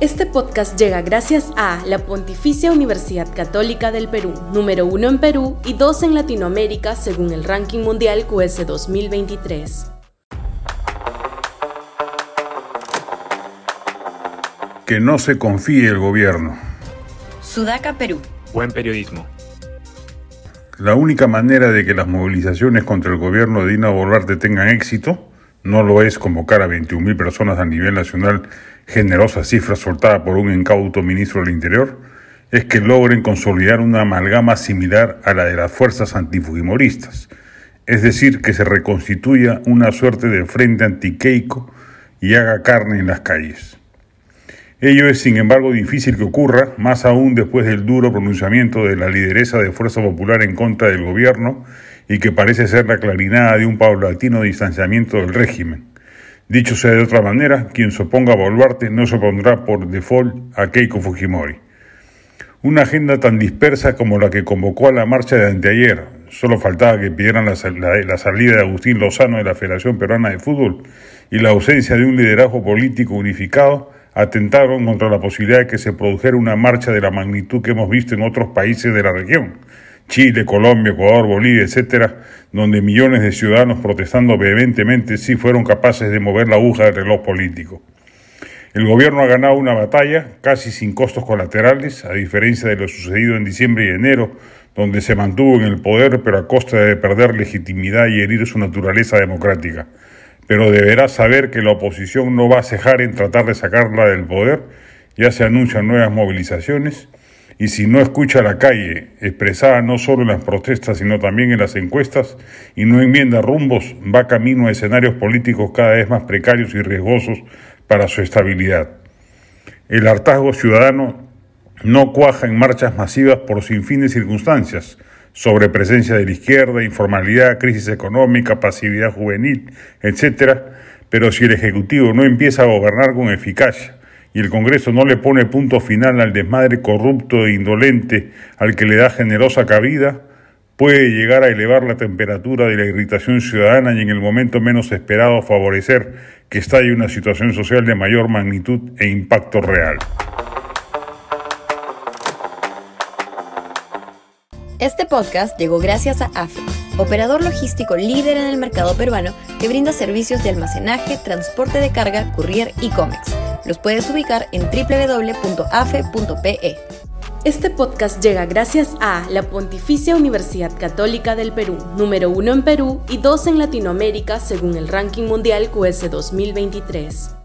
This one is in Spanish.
Este podcast llega gracias a la Pontificia Universidad Católica del Perú, número uno en Perú y dos en Latinoamérica según el ranking mundial QS 2023. Que no se confíe el gobierno. Sudaca, Perú. Buen periodismo. La única manera de que las movilizaciones contra el gobierno de Dina Boluarte tengan éxito no lo es convocar a 21.000 personas a nivel nacional, generosa cifra soltada por un incauto ministro del Interior, es que logren consolidar una amalgama similar a la de las fuerzas antifujimoristas, es decir, que se reconstituya una suerte de frente antiqueico y haga carne en las calles. Ello es, sin embargo, difícil que ocurra, más aún después del duro pronunciamiento de la lideresa de Fuerza Popular en contra del gobierno y que parece ser la clarinada de un paulatino distanciamiento del régimen. Dicho sea de otra manera, quien se oponga a Boluarte no se opondrá por default a Keiko Fujimori. Una agenda tan dispersa como la que convocó a la marcha de anteayer, solo faltaba que pidieran la, la salida de Agustín Lozano de la Federación Peruana de Fútbol y la ausencia de un liderazgo político unificado, atentaron contra la posibilidad de que se produjera una marcha de la magnitud que hemos visto en otros países de la región, Chile, Colombia, Ecuador, Bolivia, etcétera, donde millones de ciudadanos protestando vehementemente sí fueron capaces de mover la aguja del reloj político. El gobierno ha ganado una batalla casi sin costos colaterales, a diferencia de lo sucedido en diciembre y enero, donde se mantuvo en el poder pero a costa de perder legitimidad y herir su naturaleza democrática. Pero deberá saber que la oposición no va a cejar en tratar de sacarla del poder, ya se anuncian nuevas movilizaciones, y si no escucha la calle, expresada no solo en las protestas, sino también en las encuestas, y no enmienda rumbos, va camino a escenarios políticos cada vez más precarios y riesgosos para su estabilidad. El hartazgo ciudadano no cuaja en marchas masivas por sin fin de circunstancias, sobre presencia de la izquierda, informalidad, crisis económica, pasividad juvenil, etc., pero si el Ejecutivo no empieza a gobernar con eficacia, y el Congreso no le pone punto final al desmadre corrupto e indolente al que le da generosa cabida, puede llegar a elevar la temperatura de la irritación ciudadana y en el momento menos esperado favorecer que estalle una situación social de mayor magnitud e impacto real. Este podcast llegó gracias a AFE, operador logístico líder en el mercado peruano que brinda servicios de almacenaje, transporte de carga, courier y cómics los puedes ubicar en www.afe.pe. Este podcast llega gracias a la Pontificia Universidad Católica del Perú, número uno en Perú y dos en Latinoamérica según el ranking mundial QS 2023.